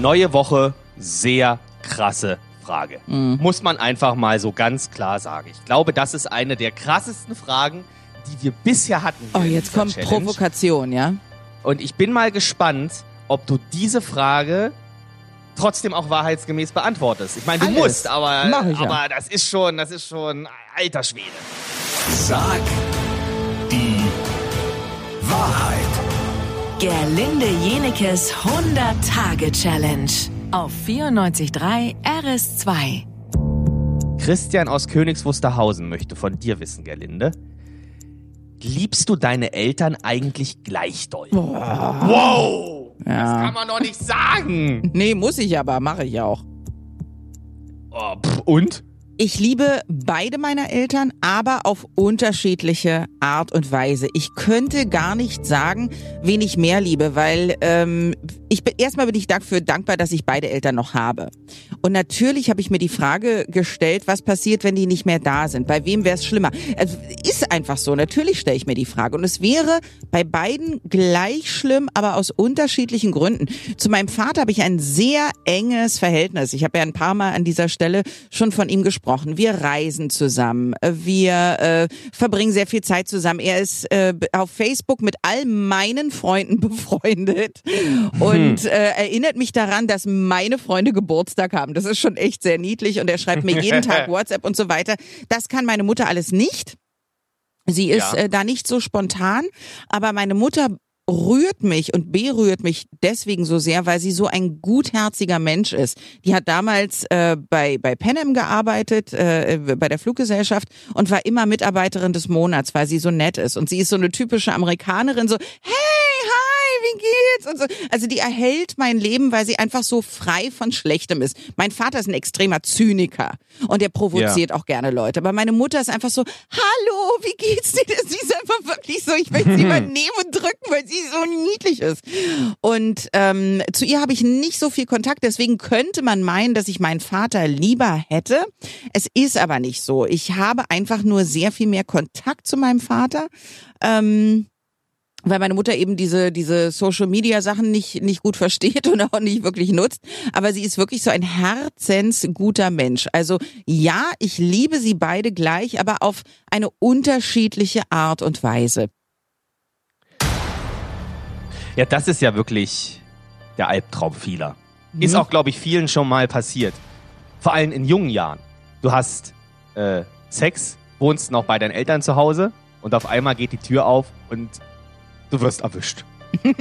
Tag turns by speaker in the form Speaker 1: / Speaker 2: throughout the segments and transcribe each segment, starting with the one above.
Speaker 1: Neue Woche, sehr krasse Frage.
Speaker 2: Mhm.
Speaker 1: Muss man einfach mal so ganz klar sagen. Ich glaube, das ist eine der krassesten Fragen, die wir bisher hatten.
Speaker 2: Oh, jetzt kommt
Speaker 1: Challenge.
Speaker 2: Provokation, ja?
Speaker 1: Und ich bin mal gespannt, ob du diese Frage trotzdem auch wahrheitsgemäß beantwortest. Ich meine, du
Speaker 2: Alles.
Speaker 1: musst, aber,
Speaker 2: ja.
Speaker 1: aber das ist schon, das ist schon alter Schwede.
Speaker 3: Sag die.
Speaker 4: Gerlinde Jenekes 100-Tage-Challenge auf 94.3 RS2.
Speaker 1: Christian aus Königs Wusterhausen möchte von dir wissen, Gerlinde. Liebst du deine Eltern eigentlich gleich doll? Wow! Das
Speaker 2: Ja.
Speaker 1: kann man doch nicht sagen!
Speaker 2: Nee, muss ich aber, mache ich auch.
Speaker 1: Oh, pff, und?
Speaker 2: Ich liebe beide meiner Eltern, aber auf unterschiedliche Art und Weise. Ich könnte gar nicht sagen, wen ich mehr liebe, weil ähm, ich bin erstmal bin ich dafür dankbar, dass ich beide Eltern noch habe. Und natürlich habe ich mir die Frage gestellt, was passiert, wenn die nicht mehr da sind? Bei wem wäre es schlimmer? Also, ist einfach so. Natürlich stelle ich mir die Frage. Und es wäre bei beiden gleich schlimm, aber aus unterschiedlichen Gründen. Zu meinem Vater habe ich ein sehr enges Verhältnis. Ich habe ja ein paar Mal an dieser Stelle schon von ihm gesprochen. Wir reisen zusammen. Wir äh, verbringen sehr viel Zeit zusammen. Er ist äh, auf Facebook mit all meinen Freunden befreundet und äh, erinnert mich daran, dass meine Freunde Geburtstag haben. Das ist schon echt sehr niedlich und er schreibt mir jeden Tag WhatsApp und so weiter. Das kann meine Mutter alles nicht. Sie ist
Speaker 1: Ja.
Speaker 2: äh, da nicht so spontan, aber meine Mutter rührt mich und berührt mich deswegen so sehr, weil sie so ein gutherziger Mensch ist. Die hat damals äh, bei bei Panem gearbeitet, äh, bei der Fluggesellschaft und war immer Mitarbeiterin des Monats, weil sie so nett ist und sie ist so eine typische Amerikanerin, so hey, hi, wie geht's und so. Also die erhält mein Leben, weil sie einfach so frei von Schlechtem ist. Mein Vater ist ein extremer Zyniker und der provoziert auch gerne Leute, aber meine Mutter ist einfach so, hallo, wie geht's dir? Sie ist einfach wirklich so, ich möchte sie mal nehmen und drücken, weil sie so niedlich ist. Und ähm, zu ihr habe ich nicht so viel Kontakt, deswegen könnte man meinen, dass ich meinen Vater lieber hätte. Es ist aber nicht so. Ich habe einfach nur sehr viel mehr Kontakt zu meinem Vater. Ähm, weil meine Mutter eben diese diese Social Media Sachen nicht nicht gut versteht und auch nicht wirklich nutzt, aber sie ist wirklich so ein herzensguter Mensch. Also ja, ich liebe sie beide gleich, aber auf eine unterschiedliche Art und Weise.
Speaker 1: Ja, das ist ja wirklich der Albtraum vieler. Ist
Speaker 2: Mhm.
Speaker 1: auch, glaube ich, vielen schon mal passiert. Vor allem in jungen Jahren. Du hast äh, Sex, wohnst noch bei deinen Eltern zu Hause und auf einmal geht die Tür auf und du wirst erwischt.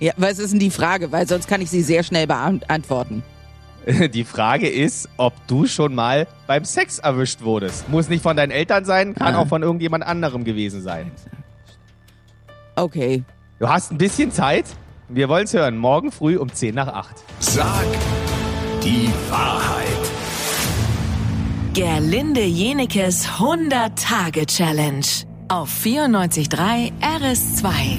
Speaker 2: Ja, was ist denn die Frage? Weil sonst kann ich sie sehr schnell beantworten.
Speaker 1: Die Frage ist, ob du schon mal beim Sex erwischt wurdest. Muss nicht von deinen Eltern sein, kann
Speaker 2: Ah.
Speaker 1: auch von irgendjemand anderem gewesen sein.
Speaker 2: Okay.
Speaker 1: Du hast ein bisschen Zeit. Wir wollen es hören. Morgen früh um 10 nach 8.
Speaker 3: Sag die Wahrheit.
Speaker 4: Gerlinde Jenekes 100-Tage-Challenge auf 94.3 RS2.